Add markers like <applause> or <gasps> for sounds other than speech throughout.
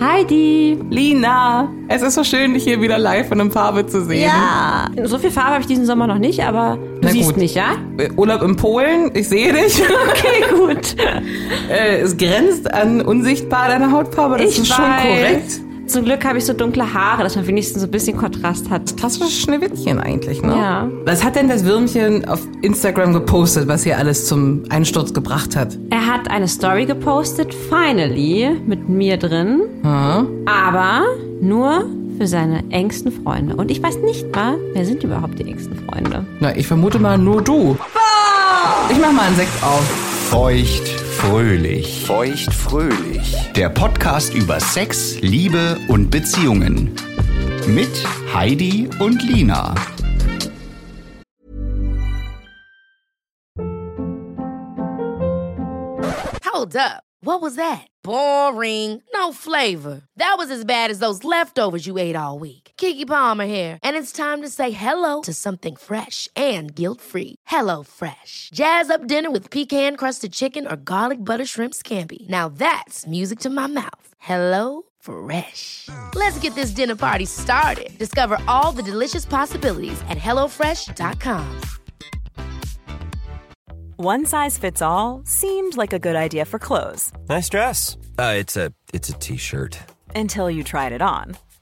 Heidi. Lina, es ist so schön, dich hier wieder live und in Farbe zu sehen. Ja. So viel Farbe habe ich diesen Sommer noch nicht, aber du Na siehst gut. mich, ja? Äh, Urlaub in Polen, ich sehe dich. <laughs> Okay, gut. Äh, es grenzt an unsichtbar deine Hautfarbe, das ich ist schon weiß. korrekt. Zum Glück habe ich so dunkle Haare, dass man wenigstens so ein bisschen Kontrast hat. Klassisches Schneewittchen eigentlich, ne? Ja. Was hat denn das Würmchen auf Instagram gepostet, was hier alles zum Einsturz gebracht hat? Er hat eine Story gepostet, finally, mit mir drin. Aber nur für seine engsten Freunde. Und ich weiß nicht mal, wer sind überhaupt die engsten Freunde? Na, ich vermute mal nur du. Ich mach mal einen Sekt auf. Feucht fröhlich. Feucht fröhlich. Der Podcast über Sex, Liebe und Beziehungen. Mit Heidi und Lina. Hold up. What was that? Boring. No flavor. That was as bad as those leftovers you ate all week. Kiki Palmer here, and it's time to say hello to something fresh and guilt-free. Hello Fresh. Jazz up dinner with pecan-crusted chicken or garlic butter shrimp scampi. Now that's music to my mouth. Hello Fresh. Let's get this dinner party started. Discover all the delicious possibilities at hellofresh.com. One size fits all seemed like a good idea for clothes Nice dress. Uh, it's a it's a t-shirt. until you tried it on.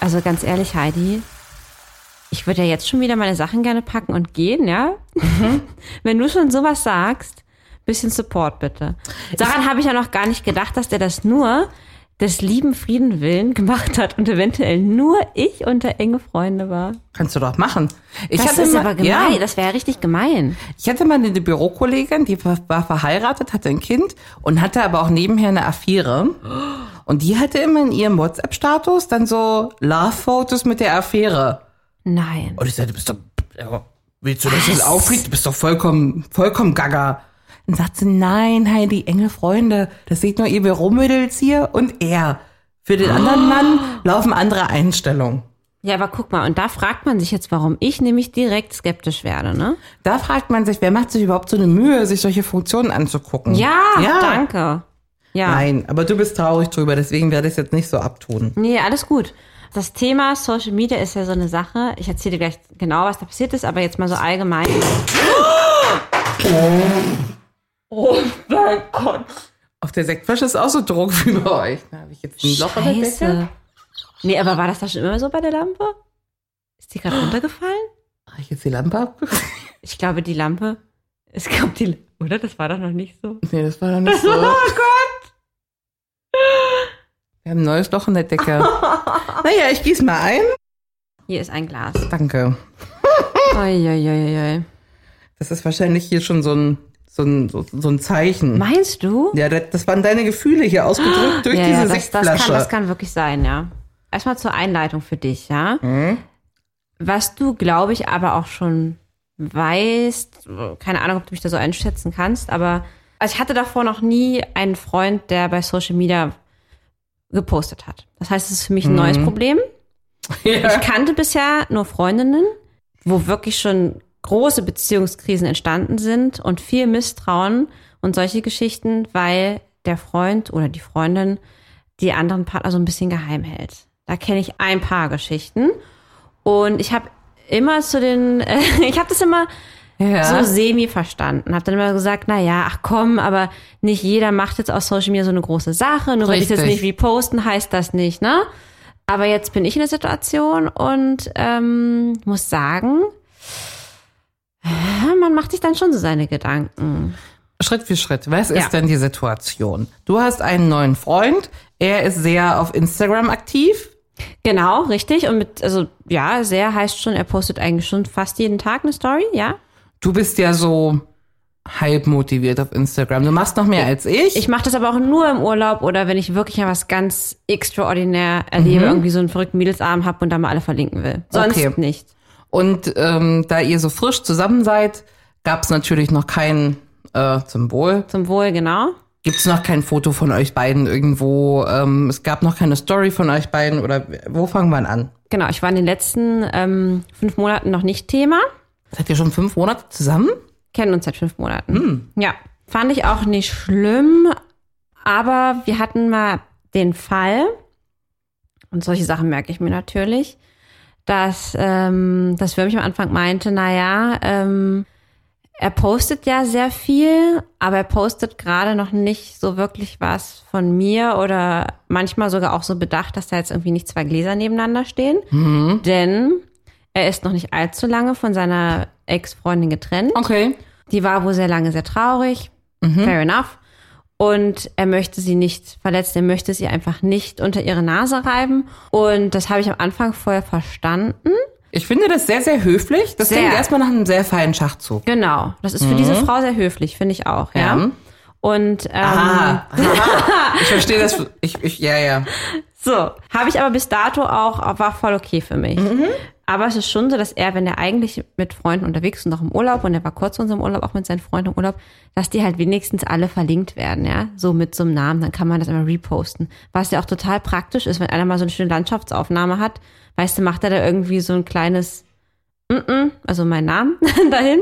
Also ganz ehrlich, Heidi, ich würde ja jetzt schon wieder meine Sachen gerne packen und gehen, ja? <laughs> Wenn du schon sowas sagst, bisschen Support bitte. Daran habe ich ja noch gar nicht gedacht, dass der das nur des lieben Frieden willen gemacht hat und eventuell nur ich unter enge Freunde war. Kannst du doch machen. Ich Das hatte ist mal, aber gemein, Ja, das wäre richtig gemein. ich hatte mal eine Bürokollegin, die war, war verheiratet, hatte ein Kind und hatte aber auch nebenher eine Affäre. Und die hatte immer in ihrem WhatsApp-Status dann so Love-Fotos mit der Affäre. Nein. Und ich sagte, du bist doch, willst du, dass das auffliegt? Du bist doch vollkommen, vollkommen gaga. Und sagt sie, nein, Heidi, enge Freunde, das sieht nur ihr Büromädels hier und er. Für den anderen Mann laufen andere Einstellungen. Ja, aber guck mal, und da fragt man sich jetzt, warum ich nämlich direkt skeptisch werde, ne? Da fragt man sich, wer macht sich überhaupt so eine Mühe, sich solche Funktionen anzugucken? Ja, ja. danke. Ja. Nein, aber du bist traurig drüber, deswegen werde ich es jetzt nicht so abtun. Nee, alles gut. Das Thema Social Media ist ja so eine Sache. Ich erzähle dir gleich genau, was da passiert ist, aber jetzt mal so allgemein. Oh mein Gott. Auf der Sektflasche ist auch so Druck wie bei euch. Da habe ich jetzt ein Loch in der Decke. Nee, aber war das da schon immer so bei der Lampe? Ist die gerade runtergefallen? Habe ich jetzt die Lampe abgefallen? <laughs> Ich glaube, die Lampe. Es <laughs> gab die. Oder? Das war doch noch nicht so. Nee, das war doch nicht <laughs> so. Oh Gott! Wir haben ein neues Loch in der Decke. <laughs> naja, ich gieße mal ein. Hier ist ein Glas. Danke. <laughs> Uiuiuiui. Das ist wahrscheinlich hier schon so ein, so ein, so, so ein Zeichen. Meinst du? Ja, das, das waren deine Gefühle hier ausgedrückt durch <gasps> ja, diese ja, das, das, Sektflasche. kann, das kann wirklich sein, ja. Erstmal zur Einleitung für dich, ja. Mhm. Was du, glaube ich, aber auch schon weißt, keine Ahnung, ob du mich da so einschätzen kannst, aber also ich hatte davor noch nie einen Freund, der bei Social Media gepostet hat. Das heißt, es ist für mich ein Mhm. neues Problem. <laughs> Ich kannte bisher nur Freundinnen, wo wirklich schon große Beziehungskrisen entstanden sind und viel Misstrauen und solche Geschichten, weil der Freund oder die Freundin die anderen Partner so ein bisschen geheim hält. Da kenne ich ein paar Geschichten und ich habe immer zu den, äh, <laughs> ich habe das immer Ja. so semi verstanden. Habe dann immer gesagt, na ja, ach komm, aber nicht jeder macht jetzt aus Social Media so eine große Sache. Nur weil ich jetzt Richtig. nicht reposten, heißt das nicht, ne? Aber jetzt bin ich in der Situation und ähm, muss sagen, äh, man macht sich dann schon so seine Gedanken. Schritt für Schritt. Was Ja. ist denn die Situation? Du hast einen neuen Freund. Er ist sehr auf Instagram aktiv. Genau, richtig. Und mit, also ja, sehr heißt schon, er postet eigentlich schon fast jeden Tag eine Story, ja. Du bist ja so halb motiviert auf Instagram. Du machst noch mehr als ich. Ich mache das aber auch nur im Urlaub oder wenn ich wirklich mal was ganz extraordinär erlebe, irgendwie so einen verrückten Mädelsabend habe und da mal alle verlinken will. Sonst Okay. nicht. Und ähm, da ihr so frisch zusammen seid, gab es natürlich noch kein äh, zum Wohl. Zum Wohl, genau. Gibt es noch kein Foto von euch beiden irgendwo? Ähm, es gab noch keine Story von euch beiden oder wo fangen wir an? Genau, ich war in den letzten ähm, fünf Monaten noch nicht Thema. Seid ihr schon fünf Monate zusammen? Kennen uns seit fünf Monaten. Ja, fand ich auch nicht schlimm, aber wir hatten mal den Fall, und solche Sachen merke ich mir natürlich, dass ähm, das Würmchen am Anfang meinte, naja, ähm, er postet ja sehr viel, aber er postet gerade noch nicht so wirklich was von mir oder manchmal sogar auch so bedacht, dass da jetzt irgendwie nicht zwei Gläser nebeneinander stehen. Denn er ist noch nicht allzu lange von seiner Ex-Freundin getrennt. Okay. Die war wohl sehr lange sehr traurig. Fair enough. Und er möchte sie nicht verletzen, er möchte sie einfach nicht unter ihre Nase reiben. Und das habe ich am Anfang vorher verstanden. Ich finde das sehr, sehr höflich. Das Sehr. klingt erstmal nach einem sehr feinen Schachzug. Genau. Das ist für diese Frau sehr höflich, finde ich auch, ja. Ja. Und ähm, Ah, <laughs> ich verstehe das. Ich, ich, ja, ja. So, habe ich aber bis dato auch, war voll okay für mich. Aber es ist schon so, dass er, wenn er eigentlich mit Freunden unterwegs ist und auch im Urlaub, und er war kurz vor unserem Urlaub auch mit seinen Freunden im Urlaub, dass die halt wenigstens alle verlinkt werden, ja, so mit so einem Namen, dann kann man das immer reposten. Was ja auch total praktisch ist, wenn einer mal so eine schöne Landschaftsaufnahme hat, weißt du, macht er da irgendwie so ein kleines Mm-mm, also mein Namen <laughs> dahin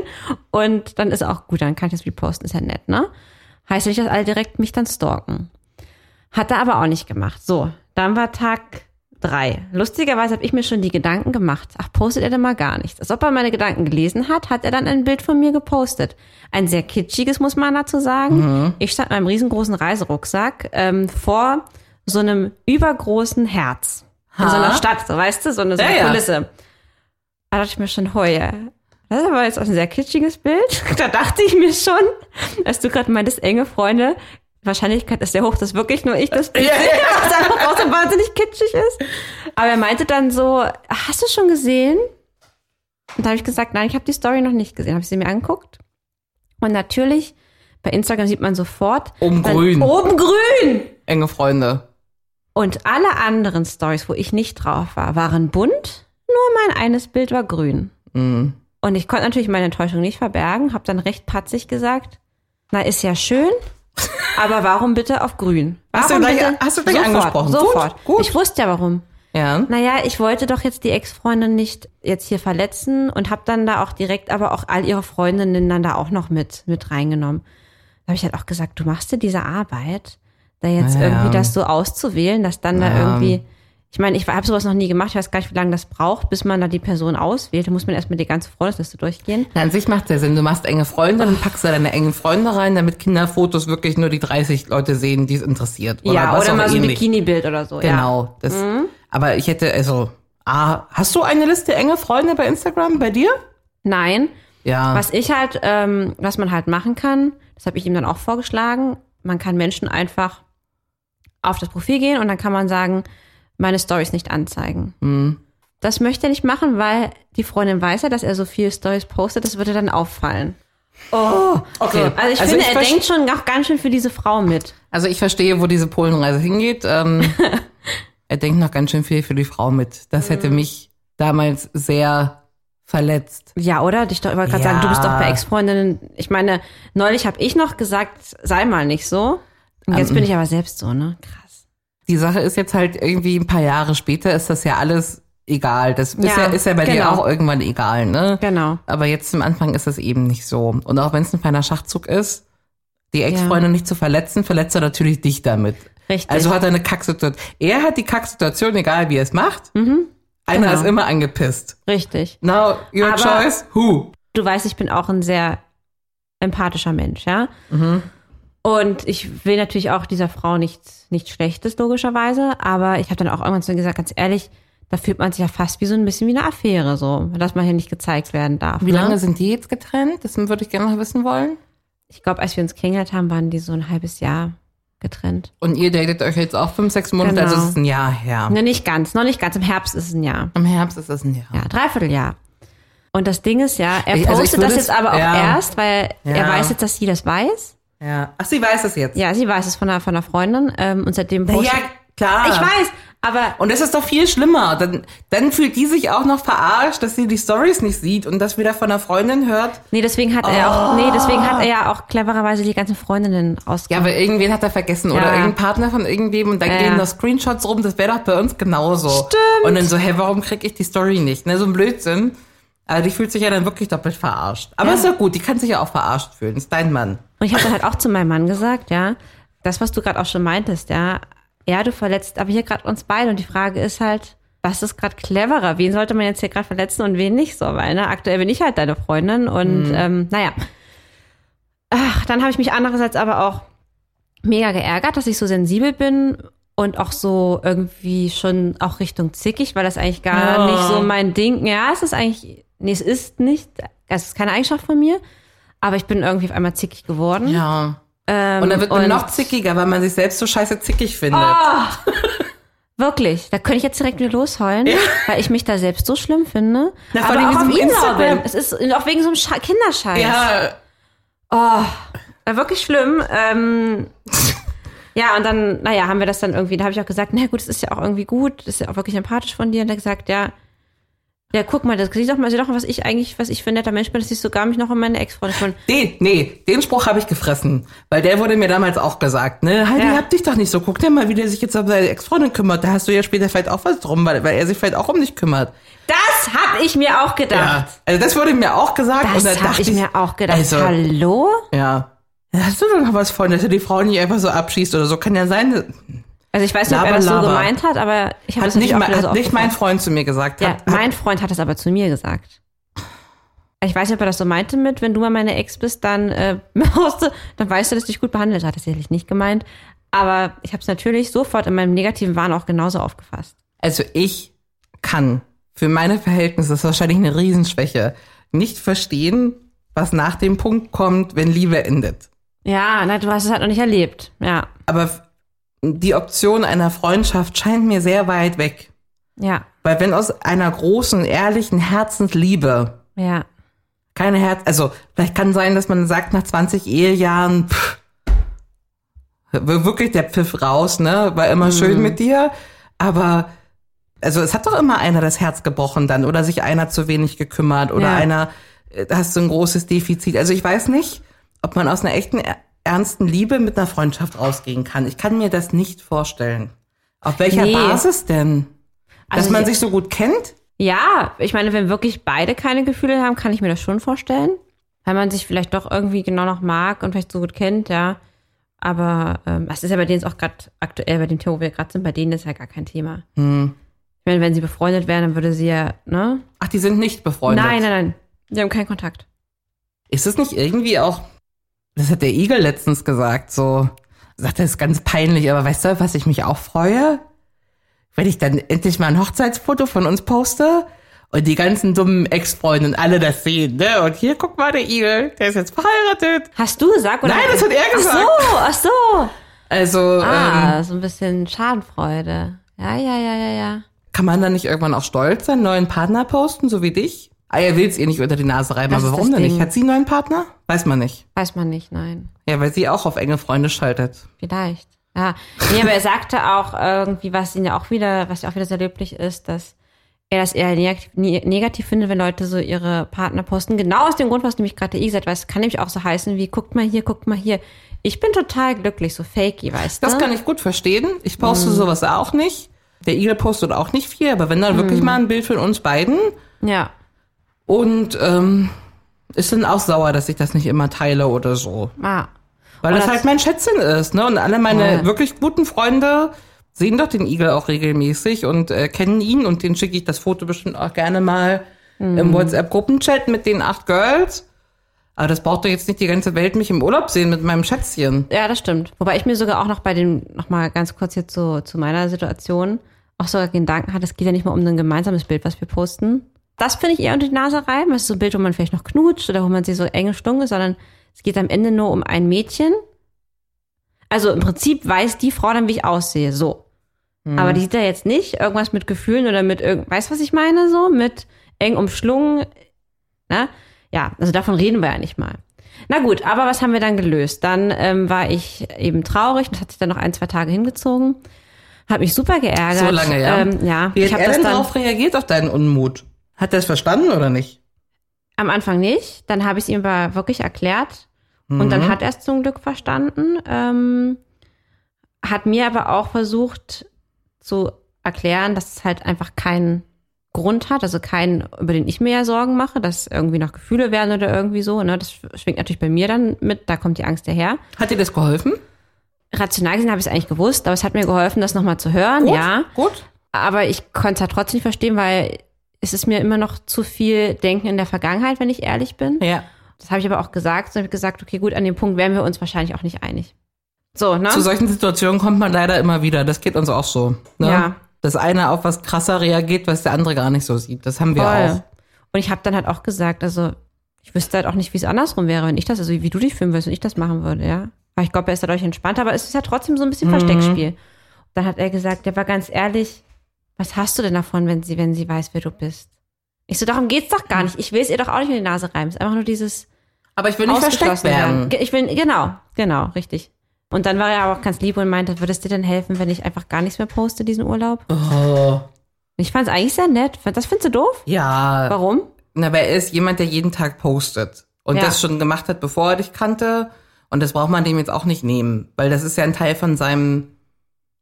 und dann ist auch gut, dann kann ich das reposten, ist ja nett, ne? Heißt nicht, dass alle direkt mich dann stalken. Hat er aber auch nicht gemacht. So, dann war Tag drei. Lustigerweise habe ich mir schon die Gedanken gemacht. Ach, postet er denn mal gar nichts. Als ob er meine Gedanken gelesen hat, hat er dann ein Bild von mir gepostet. Ein sehr kitschiges, muss man dazu sagen. Ich stand in meinem riesengroßen Reiserucksack ähm, vor so einem übergroßen Herz. In so einer Stadt, so weißt du, so eine, so eine Ja, ja. Kulisse. Da dachte ich mir schon, heuer. Das ist aber jetzt auch ein sehr kitschiges Bild. <laughs> Da dachte ich mir schon, als du gerade meintest, enge Freunde, Wahrscheinlichkeit ist sehr hoch, dass wirklich nur ich das <laughs> Bild <laughs> sehe, was einfach auch so wahnsinnig kitschig ist. Aber er meinte dann so, hast du schon gesehen? Und da habe ich gesagt, nein, ich habe die Story noch nicht gesehen. Habe ich sie mir angeguckt. Und natürlich, bei Instagram sieht man sofort. Oben grün. Oben grün! Enge Freunde. Und alle anderen Stories, wo ich nicht drauf war, waren bunt. Nur mein eines Bild war grün. Und ich konnte natürlich meine Enttäuschung nicht verbergen, habe dann recht patzig gesagt, na ist ja schön, aber warum bitte auf grün? Hast du Warum gleich- bitte? hast du gleich sofort, angesprochen. Gut, Sofort. gut. Ich wusste ja warum. Ja. Naja, ich wollte doch jetzt die Ex-Freundin nicht jetzt hier verletzen und habe dann da auch direkt aber auch all ihre Freundinnen dann da auch noch mit, mit reingenommen. Da habe ich halt auch gesagt, du machst dir diese Arbeit, da jetzt Ja, ja. irgendwie das so auszuwählen, dass dann da irgendwie, ich meine, ich habe sowas noch nie gemacht, ich weiß gar nicht, wie lange das braucht, bis man da die Person auswählt. Da muss man erstmal die ganze Freundesliste durchgehen. Na, an sich macht der Sinn. Du machst enge Freunde, dann packst du deine engen Freunde rein, damit Kinderfotos wirklich nur die 30 Leute sehen, die es interessiert. ja, was oder mal so ein ähnlich. Bikini-Bild oder so. Ja. Genau. Das, Aber ich hätte, also, ah, hast du eine Liste enge Freunde bei Instagram bei dir? Nein, Ja. Was ich halt, ähm, was man halt machen kann, das habe ich ihm dann auch vorgeschlagen, man kann Menschen einfach auf das Profil gehen und dann kann man sagen, meine Stories nicht anzeigen. Mhm. Das möchte er nicht machen, weil die Freundin weiß ja, dass er so viele Stories postet, das würde dann auffallen. Oh, Okay. Also ich Also finde, ich er denkt schon auch ganz schön für diese Frau mit. Also ich verstehe, wo diese Polenreise hingeht. Ähm, <laughs> er denkt noch ganz schön viel für die Frau mit. Das hätte Mhm. mich damals sehr verletzt. Ja, oder? Ich wollte gerade Ja. sagen, du bist doch bei Ex-Freundinnen. Ich meine, neulich habe ich noch gesagt, sei mal nicht so. Und jetzt bin ich aber selbst so, ne? Krass. Die Sache ist jetzt halt irgendwie ein paar Jahre später ist das ja alles egal. Das ist ja, Ja, ist ja bei dir genau. auch irgendwann egal, ne? Genau. Aber jetzt zum Anfang ist es eben nicht so. Und auch wenn es ein feiner Schachzug ist, die Ex-Freundin nicht zu verletzen, verletzt er natürlich dich damit. Richtig. Also hat er eine Kacksituation. Er hat die Kacksituation, egal wie er es macht. Einer Genau. ist immer angepisst. Richtig. Now, your Aber- choice, who? Du weißt, ich bin auch ein sehr empathischer Mensch, ja? Und ich will natürlich auch dieser Frau nichts, nichts Schlechtes, logischerweise. Aber ich habe dann auch irgendwann zu ihr gesagt, ganz ehrlich, da fühlt man sich ja fast wie so ein bisschen wie eine Affäre, so, dass man hier nicht gezeigt werden darf. Wie ne? lange sind die jetzt getrennt? Das würde ich gerne noch wissen wollen. Ich glaube, als wir uns kennengelernt haben, waren die so ein halbes Jahr getrennt. Und ihr datet euch jetzt auch fünf, sechs Monate, Genau. also es ist ein Jahr her. Ne, nicht ganz, noch nicht ganz. Im Herbst ist es ein Jahr. Im Herbst ist es ein Jahr. Ja, Dreivierteljahr. Und das Ding ist ja, er also postet das würde jetzt aber auch ja. erst, weil er Ja. weiß jetzt, dass sie das weiß. Ja. Ach, sie weiß es jetzt. Ja, sie weiß es von einer, von einer Freundin. Ähm, und seitdem postet... ja, klar. Ich weiß, aber Und das ist doch viel schlimmer. Dann, dann fühlt die sich auch noch verarscht, dass sie die Stories nicht sieht und das wieder von einer Freundin hört. nee, deswegen hat er auch, nee, deswegen hat er ja auch clevererweise die ganzen Freundinnen Ja, ausgegeben. aber irgendwen hat er vergessen Ja. oder irgendein Partner von irgendwem und dann Ja, gehen ja. noch Screenshots rum. Das wäre doch bei uns genauso. Stimmt. Und dann so, hä, warum krieg ich die Story nicht? Ne, so ein Blödsinn. Aber die fühlt sich ja dann wirklich doppelt verarscht. Aber ist ja gut, die kann sich ja auch verarscht fühlen. Ist dein Mann. Und ich habe dann halt auch zu meinem Mann gesagt, ja, das, was du gerade auch schon meintest, ja, ja, du verletzt aber hier gerade uns beide. Und die Frage ist halt, was ist gerade cleverer? Wen sollte man jetzt hier gerade verletzen und wen nicht so? Weil, ne, aktuell bin ich halt deine Freundin und ähm, naja. Ach, dann habe ich mich andererseits aber auch mega geärgert, dass ich so sensibel bin und auch so irgendwie schon auch Richtung zickig, weil das eigentlich gar Ja. nicht so mein Ding. Ja, es ist eigentlich, nee, es ist nicht, es ist keine Eigenschaft von mir, aber ich bin irgendwie auf einmal zickig geworden. Ja. Ähm, Und dann wird man und- noch zickiger, weil man sich selbst so scheiße zickig findet. <laughs> Wirklich, da könnte ich jetzt direkt wieder losheulen, weil ich mich da selbst so schlimm finde. Na, vor aber allem auch auf Instagram. Es ist auch wegen so einem Scha Kinderscheiß. Ja, War wirklich schlimm. Ähm, ja, und dann, naja, haben wir das dann irgendwie, da habe ich auch gesagt, na gut, das ist ja auch irgendwie gut, das ist ja auch wirklich empathisch von dir. Und er hat gesagt, ja, ja, guck mal, das sieh doch mal, sieh doch mal, was ich eigentlich, was ich für ein netter Mensch bin, dass ich sogar mich noch um meine Ex-Freundin von. Den, nee, den Spruch habe ich gefressen. Weil der wurde mir damals auch gesagt, ne? Heidi, Ja. hab dich doch nicht so. Guck dir mal, wie der sich jetzt um seine Ex-Freundin kümmert. Da hast du ja später vielleicht auch was drum, weil, weil er sich vielleicht auch um dich kümmert. Das habe ich mir auch gedacht. Also das wurde mir auch gesagt. und Das dann habe dachte ich mir auch gedacht. Also, Hallo? ja. Hast du doch noch was von, dass er die Frau nicht einfach so abschießt oder so? Kann ja sein. Also ich weiß nicht, ob er das so gemeint hat, aber ich habe das nicht, so hat nicht mein. Freund zu mir gesagt. Ja, Hat, mein Freund hat das aber zu mir gesagt. Ich weiß nicht, ob er das so meinte mit, wenn du mal meine Ex bist, dann äh, <laughs> du, dann weißt du, dass ich dich gut behandelt hat. Das sicherlich nicht gemeint. Aber ich habe es natürlich sofort in meinem negativen Wahn auch genauso aufgefasst. Also ich kann für meine Verhältnisse, das ist wahrscheinlich eine Riesenschwäche, nicht verstehen, was nach dem Punkt kommt, wenn Liebe endet. Ja, na, du hast es halt noch nicht erlebt. Ja, Aber die Option einer Freundschaft scheint mir sehr weit weg. ja, Weil wenn aus einer großen, ehrlichen Herzensliebe ja. keine Herz, also vielleicht kann sein, dass man sagt, nach 20 Ehejahren, pff, wir- wirklich der Pfiff raus, ne? War immer schön mit dir. Aber also es hat doch immer einer das Herz gebrochen dann oder sich einer zu wenig gekümmert oder Ja. einer, äh, da hast du ein großes Defizit. Also ich weiß nicht, ob man aus einer echten, ernsten Liebe mit einer Freundschaft rausgehen kann. Ich kann mir das nicht vorstellen. Auf welcher Nee. Basis denn? Dass Also man ich- sich so gut kennt? Ja, ich meine, wenn wirklich beide keine Gefühle haben, kann ich mir das schon vorstellen. Weil man sich vielleicht doch irgendwie genau noch mag und vielleicht so gut kennt, ja. Aber ähm, das ist ja bei denen auch gerade aktuell, bei dem Thema, wo wir gerade sind, bei denen ist ja gar kein Thema. Hm. Ich meine, wenn sie befreundet wären, dann würde sie ja, ne? Ach, die sind nicht befreundet. Nein, nein, nein. Sie haben keinen Kontakt. Ist es nicht irgendwie auch, das hat der Igel letztens gesagt, so, sagt er, ist ganz peinlich, aber weißt du, was ich mich auch freue? Wenn ich dann endlich mal ein Hochzeitsfoto von uns poste und die ganzen dummen Ex-Freunde und alle das sehen, ne? Und hier, guck mal, der Igel, der ist jetzt verheiratet. Hast du gesagt? Oder Nein, das hat er gesagt. Ach so, ach so. Also, Ah, ähm, so ein bisschen Schadenfreude. Ja, ja, ja, ja, ja. kann man dann nicht irgendwann auch stolz sein, neuen Partner posten, so wie dich? Ah, er will's ihr nicht unter die Nase reiben, Das aber ist warum das denn nicht? Ding. Hat sie einen neuen Partner? Weiß man nicht. Weiß man nicht, nein. Ja, weil sie auch auf enge Freunde schaltet. Vielleicht. Ja. Nee, aber er sagte auch irgendwie, was ihn ja auch wieder, was ja auch wieder sehr löblich ist, dass er das eher negativ, ne- negativ findet, wenn Leute so ihre Partner posten. Genau aus dem Grund, was nämlich gerade der I gesagt hat, weil es kann nämlich auch so heißen wie, guckt mal hier, guckt mal hier. Ich bin total glücklich, so fakey, weißt du? Das kann ich gut verstehen. Ich poste Mhm. sowas auch nicht. Der Igel postet auch nicht viel, aber wenn dann Mhm. wirklich mal ein Bild von uns beiden Ja. Und ähm, ist dann auch sauer, dass ich das nicht immer teile oder so. Ah. Weil das, das- halt mein Schätzchen ist, ne? Und alle meine Ja. wirklich guten Freunde sehen doch den Igel auch regelmäßig und äh, kennen ihn und den schicke ich das Foto bestimmt auch gerne mal Mhm. im WhatsApp-Gruppenchat mit den acht Girls. Aber das braucht doch jetzt nicht die ganze Welt mich im Urlaub sehen mit meinem Schätzchen. Ja, das stimmt. Wobei ich mir sogar auch noch bei dem, noch mal ganz kurz jetzt so zu meiner Situation, auch sogar Gedanken hatte, es geht ja nicht mal um ein gemeinsames Bild, was wir posten. Das finde ich eher unter die Nase reiben. Das ist so ein Bild, wo man vielleicht noch knutscht oder wo man sich so enge Stunde ist, sondern es geht am Ende nur um ein Mädchen. Also im Prinzip weiß die Frau dann, wie ich aussehe, so. Aber die sieht ja jetzt nicht irgendwas mit Gefühlen oder mit irgend, weißt du, was ich meine, so? Mit eng umschlungen, ne? Ja, also davon reden wir ja nicht mal. Na gut, aber was haben wir dann gelöst? Dann ähm, war ich eben traurig, das hat sich dann noch ein, zwei Tage hingezogen. Hat mich super geärgert. So lange, ja. Ähm, ja, Wie ich hat habe er das denn dann darauf reagiert, auf deinen Unmut? Hat er es verstanden oder nicht? am Anfang nicht. Dann habe ich es ihm aber wirklich erklärt. Und dann hat er es zum Glück verstanden. Ähm, hat mir aber auch versucht zu erklären, dass es halt einfach keinen Grund hat, also keinen, über den ich mir ja Sorgen mache, dass irgendwie noch Gefühle werden oder irgendwie so. Ne? Das schwingt natürlich bei mir dann mit, da kommt die Angst daher. Hat dir das geholfen? Rational gesehen habe ich es eigentlich gewusst, aber es hat mir geholfen, das nochmal zu hören, Gut, ja. Gut. Aber ich konnte es halt trotzdem nicht verstehen, weil es ist mir immer noch zu viel Denken in der Vergangenheit, wenn ich ehrlich bin. Ja. Das habe ich aber auch gesagt. So habe ich gesagt, okay, gut, an dem Punkt wären wir uns wahrscheinlich auch nicht einig. So, ne? Zu solchen Situationen kommt man leider immer wieder. Das geht uns auch so. Ne? Ja. Dass einer auf was krasser reagiert, was der andere gar nicht so sieht. Das haben wir Voll. auch. Und ich habe dann halt auch gesagt, also ich wüsste halt auch nicht, wie es andersrum wäre, wenn ich das, also wie du dich fühlen würdest und ich das machen würde, ja. Weil ich glaube, er ist dadurch entspannter, aber es ist ja trotzdem so ein bisschen Versteckspiel. Dann hat er gesagt, der war ganz ehrlich, was hast du denn davon, wenn sie, wenn sie weiß, wer du bist? Ich so, darum geht's doch gar nicht. Ich will es ihr doch auch nicht in die Nase reiben. Es ist einfach nur dieses Aber ich will nicht versteckt werden. Ich will, genau, genau, richtig. Und dann war er aber auch ganz lieb und meinte, würde es dir denn helfen, wenn ich einfach gar nichts mehr poste diesen Urlaub? Oh. Ich fand es eigentlich sehr nett. Das findest du doof? Ja. Warum? Na, weil er ist jemand, der jeden Tag postet. Und Ja. das schon gemacht hat, bevor er dich kannte. Und das braucht man dem jetzt auch nicht nehmen. Weil das ist ja ein Teil von seinem,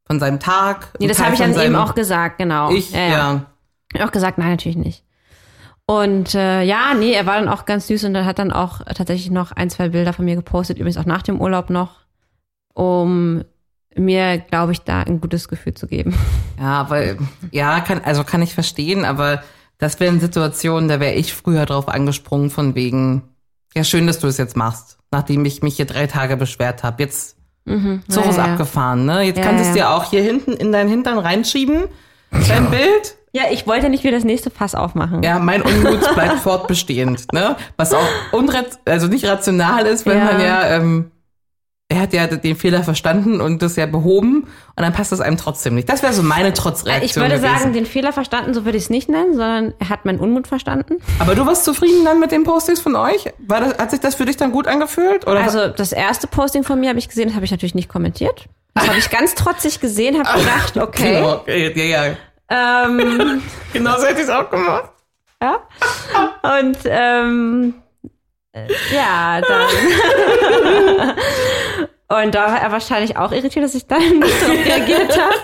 von seinem Tag. Nee, das habe ich dann eben auch gesagt, genau. Ich, ja. Ich hab auch gesagt, nein, natürlich nicht. Und äh, ja, nee, er war dann auch ganz süß und er hat dann auch tatsächlich noch ein, zwei Bilder von mir gepostet, übrigens auch nach dem Urlaub noch, um mir, glaube ich, da ein gutes Gefühl zu geben. <laughs> Ja, weil, ja, kann, also kann ich verstehen, aber das wären Situationen, da wäre ich früher drauf angesprungen von wegen, ja, schön, dass du es jetzt machst, nachdem ich mich hier drei Tage beschwert habe. Jetzt Zug Ja, ist ja. abgefahren, ne? Jetzt Ja, kannst du ja. es dir auch hier hinten in deinen Hintern reinschieben, dein Bild. Ja, ich wollte nicht wieder das nächste Fass aufmachen. Ja, mein Unmut bleibt fortbestehend, ne? Was auch unrat also nicht rational ist, wenn Ja. man ja, ähm, er hat ja den Fehler verstanden und das ja behoben und dann passt das einem trotzdem nicht. Das wäre so meine Trotzreaktion. ich würde gewesen. sagen, den Fehler verstanden, so würde ich es nicht nennen, sondern er hat meinen Unmut verstanden. Aber du warst zufrieden dann mit den Postings von euch? War das, hat sich das für dich dann gut angefühlt? Oder Also das erste Posting von mir habe ich gesehen, das habe ich natürlich nicht kommentiert. Das habe ich ganz trotzig gesehen, habe gedacht, <laughs> okay. Genau, okay, ja, ja. Ähm, <laughs> Genau so hätte ich es auch gemacht. Ja. Und ähm, äh, ja, dann. <laughs> Und da war er wahrscheinlich auch irritiert, dass ich dann <laughs> nicht so <laughs> reagiert habe.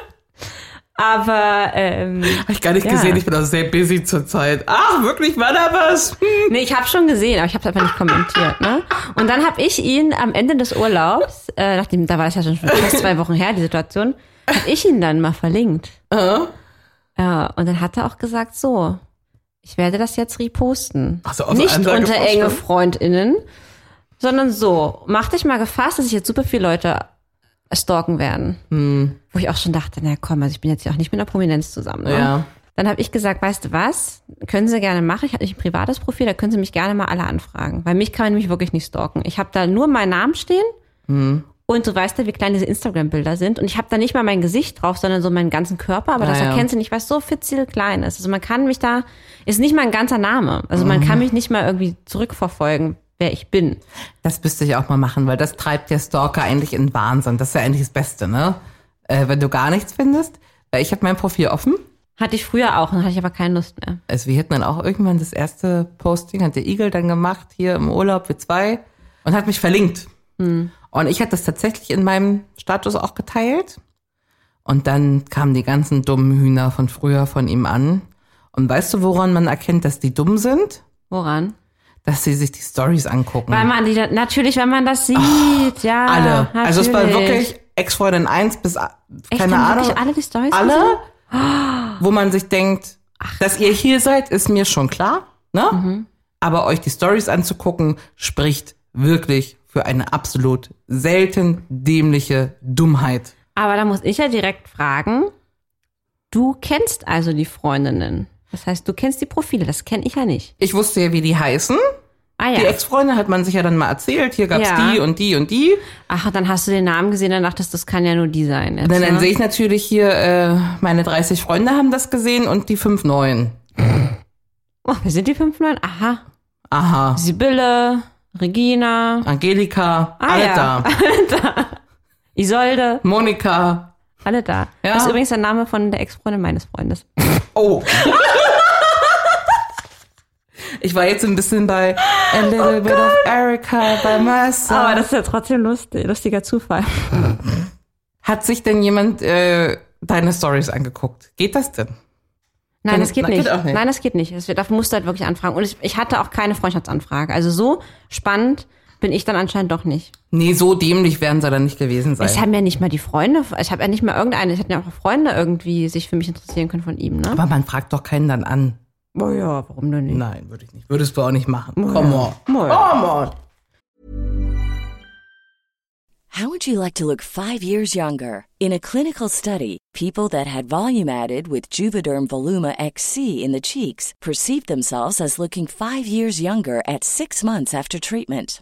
Aber ähm, Habe ich gar nicht Ja. gesehen, ich bin auch sehr busy zurzeit. Ach, wirklich, war da was? Hm. <laughs> nee, ich habe schon gesehen, aber ich habe es einfach nicht kommentiert. Ne? Und dann habe ich ihn am Ende des Urlaubs, äh, nachdem da war es ja schon fast zwei Wochen her, die Situation, habe ich ihn dann mal verlinkt. Äh? Ja, und dann hat er auch gesagt, so, ich werde das jetzt reposten. Ach so, auf Nicht unter enge? FreundInnen, sondern so, mach dich mal gefasst, dass sich jetzt super viele Leute stalken werden. Hm. Wo ich auch schon dachte, na komm, also ich bin jetzt ja auch nicht mit einer Prominenz zusammen. Ne? Ja. Dann habe ich gesagt, weißt du was, können Sie gerne machen. Ich habe nicht ein privates Profil, da können Sie mich gerne mal alle anfragen. Weil mich kann man nämlich wirklich nicht stalken. Ich habe da nur meinen Namen stehen Hm. und du weißt ja, wie klein diese Instagram-Bilder sind. Und ich habe da nicht mal mein Gesicht drauf, sondern so meinen ganzen Körper. Aber Ah, das ja. erkennst du nicht, weil es so fitzig klein ist. Also man kann mich da, ist nicht mal ein ganzer Name. Also man Mhm. kann mich nicht mal irgendwie zurückverfolgen, wer ich bin. Das müsste ich auch mal machen, weil das treibt der Stalker eigentlich in Wahnsinn. Das ist ja eigentlich das Beste, ne? Äh, wenn du gar nichts findest. Weil ich habe mein Profil offen. Hatte ich früher auch, dann hatte ich aber keine Lust mehr. Also wir hätten dann auch irgendwann das erste Posting, hat der Igel dann gemacht, hier im Urlaub, wir zwei, und hat mich verlinkt. Hm. Und ich hatte das tatsächlich in meinem Status auch geteilt. Und dann kamen die ganzen dummen Hühner von früher von ihm an. Und weißt du, woran man erkennt, dass die dumm sind? Woran? Dass sie sich die Stories angucken. Weil man die, natürlich, wenn man das sieht, ja. Alle. Also es war natürlich. wirklich Ex-Freundin 1 bis, Echt, keine haben Ahnung. wirklich alle die Storys alle, gesehen? wo man sich denkt, dass ihr hier seid, ist mir schon klar. Ne? Mhm. Aber euch die Stories anzugucken, spricht wirklich für eine absolut selten dämliche Dummheit. Aber da muss ich ja direkt fragen, du kennst also die Freundinnen. Das heißt, du kennst die Profile, das kenne ich ja nicht. Ich wusste ja, wie die heißen. Ah Die ja. Ex-Freunde hat man sich ja dann mal erzählt. Hier gab's Ja. die und die und die. Ach, dann hast du den Namen gesehen, dann dachtest das kann ja nur die sein. Jetzt, Und dann, dann ne? sehe ich natürlich hier, äh, meine 30 Freunde haben das gesehen und die fünf neuen. Oh, wer sind die fünf neuen? Aha. Aha. Sibylle, Regina, Angelika, Ah, alle ja. <laughs> da. Isolde, Monika. Alle da. Ja. Das ist übrigens der Name von der Ex-Freundin meines Freundes. Oh. <laughs> ich war jetzt ein bisschen bei A Little Bit of Erica by myself. Aber das ist ja trotzdem lustig, lustiger Zufall. Hat sich denn jemand äh, deine Stories angeguckt? Geht das denn? Nein, das geht na, nicht. geht auch nicht. Nein, das geht nicht. Das wird, dafür musst du halt wirklich anfragen. Und ich, ich hatte auch keine Freundschaftsanfrage. Also so spannend bin ich dann anscheinend doch nicht. Nee, so dämlich werden sie dann nicht gewesen sein. Ich habe ja nicht mal die Freunde, ich habe ja nicht mal irgendeine, ich hätte ja auch Freunde irgendwie sich für mich interessieren können von ihm, ne? Aber man fragt doch keinen dann an. Oh ja, warum denn nicht? Nein, würde ich nicht. Würdest du auch nicht machen. Oh Come ja. on. Oh ja. Come on. How would you like to look five years younger? In a clinical study, people that had volume added with Juvederm Voluma XC in the cheeks perceived themselves as looking five years younger at six months after treatment.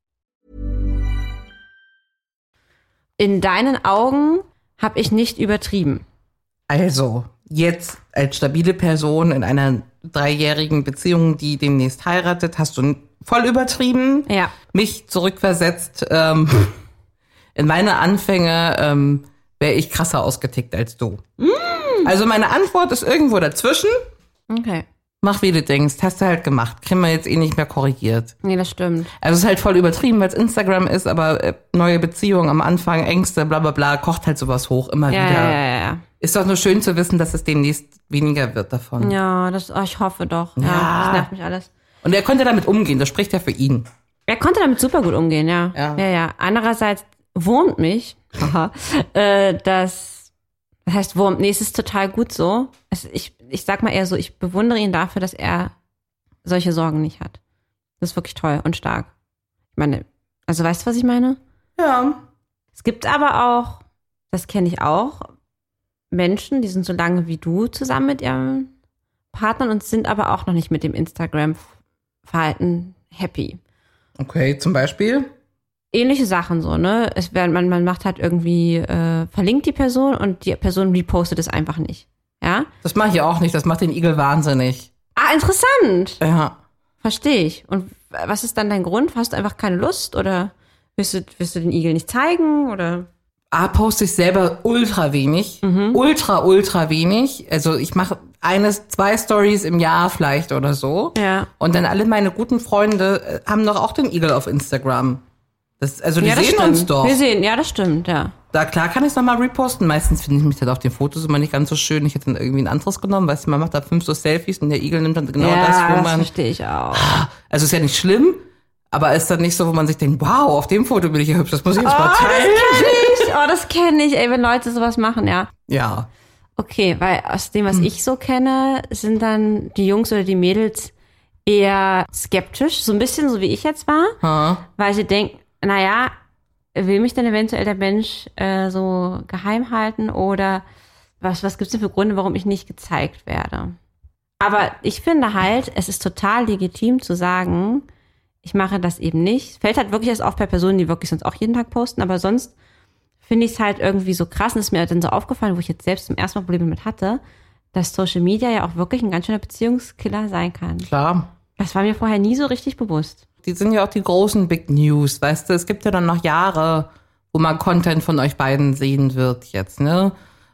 In deinen Augen habe ich nicht übertrieben. Also, jetzt als stabile Person in einer dreijährigen Beziehung, die demnächst heiratet, hast du voll übertrieben. Ja. Mich zurückversetzt. Ähm, <laughs> in meine Anfänge ähm, wäre ich krasser ausgetickt als du. Also meine Antwort ist irgendwo dazwischen. Okay. Mach wie du denkst, hast du halt gemacht. Kriegen wir jetzt eh nicht mehr korrigiert. Nee, das stimmt. Also es ist halt voll übertrieben, weil es Instagram ist, aber äh, neue Beziehungen am Anfang, Ängste, bla bla bla, kocht halt sowas hoch, immer Ja, wieder. ja, ja, ja. Ist doch nur schön zu wissen, dass es demnächst weniger wird davon. Ja, das, oh, ich hoffe doch. Ja. Ja. Das nervt mich alles. Und er konnte damit umgehen, das spricht ja für ihn. Er konnte damit super gut umgehen, ja. Ja. Ja, ja. Andererseits wurmt mich, haha, <laughs> äh, das, das heißt wurmt, nee, es ist total gut so. Es, ich, ich sag mal eher so, ich bewundere ihn dafür, dass er solche Sorgen nicht hat. Das ist wirklich toll und stark. Ich meine, also weißt du, was ich meine? Ja. Es gibt aber auch, das kenne ich auch, Menschen, die sind so lange wie du zusammen mit ihren Partnern und sind aber auch noch nicht mit dem Instagram-Verhalten happy. Okay, zum Beispiel. Ähnliche Sachen so, ne? Es werden, man, man macht halt irgendwie, äh, verlinkt die Person und die Person repostet es einfach nicht. Ja? Das mache ich auch nicht, das macht den Igel wahnsinnig. Ah, interessant. Ja. Verstehe ich. Und was ist dann dein Grund? Hast du einfach keine Lust oder willst du, willst du den Igel nicht zeigen oder? A, poste ich selber ultra wenig. Mhm. Ultra, ultra wenig. Also ich mache eines, zwei Stories im Jahr vielleicht oder so. Ja. Und dann alle meine guten Freunde äh, haben doch auch den Igel auf Instagram. Das, also die ja, das sehen stimmt. uns doch. Wir sehen, ja, das stimmt, ja. Da klar kann ich es nochmal reposten. Meistens finde ich mich halt auf den Fotos immer nicht ganz so schön. Ich hätte dann irgendwie ein anderes genommen. Weißt du, man macht da fünf so Selfies und der Igel nimmt dann genau ja, das, wo das man. verstehe ich auch. Also ist ja nicht schlimm, Aber ist dann nicht so, wo man sich denkt, wow, auf dem Foto bin ich ja hübsch, das muss ich jetzt Oh, mal das teilen. kenne ich. Oh, das kenne ich, ey, wenn Leute sowas machen, ja. Ja. Okay, weil aus dem, was ich so kenne, sind dann die Jungs oder die Mädels eher skeptisch, so ein bisschen so wie ich jetzt war, Ha. weil sie denken, naja, will mich denn eventuell der Mensch äh, so geheim halten oder was, was gibt's denn für Gründe, warum ich nicht gezeigt werde? Aber ich finde halt, es ist total legitim zu sagen, ich mache das eben nicht. Fällt halt wirklich erst auf bei Personen, die wirklich sonst auch jeden Tag posten, aber sonst finde ich es halt irgendwie so krass und ist mir dann so aufgefallen, wo ich jetzt selbst zum ersten Mal Probleme mit hatte, dass Social Media ja auch wirklich ein ganz schöner Beziehungskiller sein kann. Klar. Das war mir vorher nie so richtig bewusst. Die sind ja auch die großen Big News, weißt du? Es gibt ja dann noch Jahre, wo man Content von euch beiden sehen wird jetzt, ne?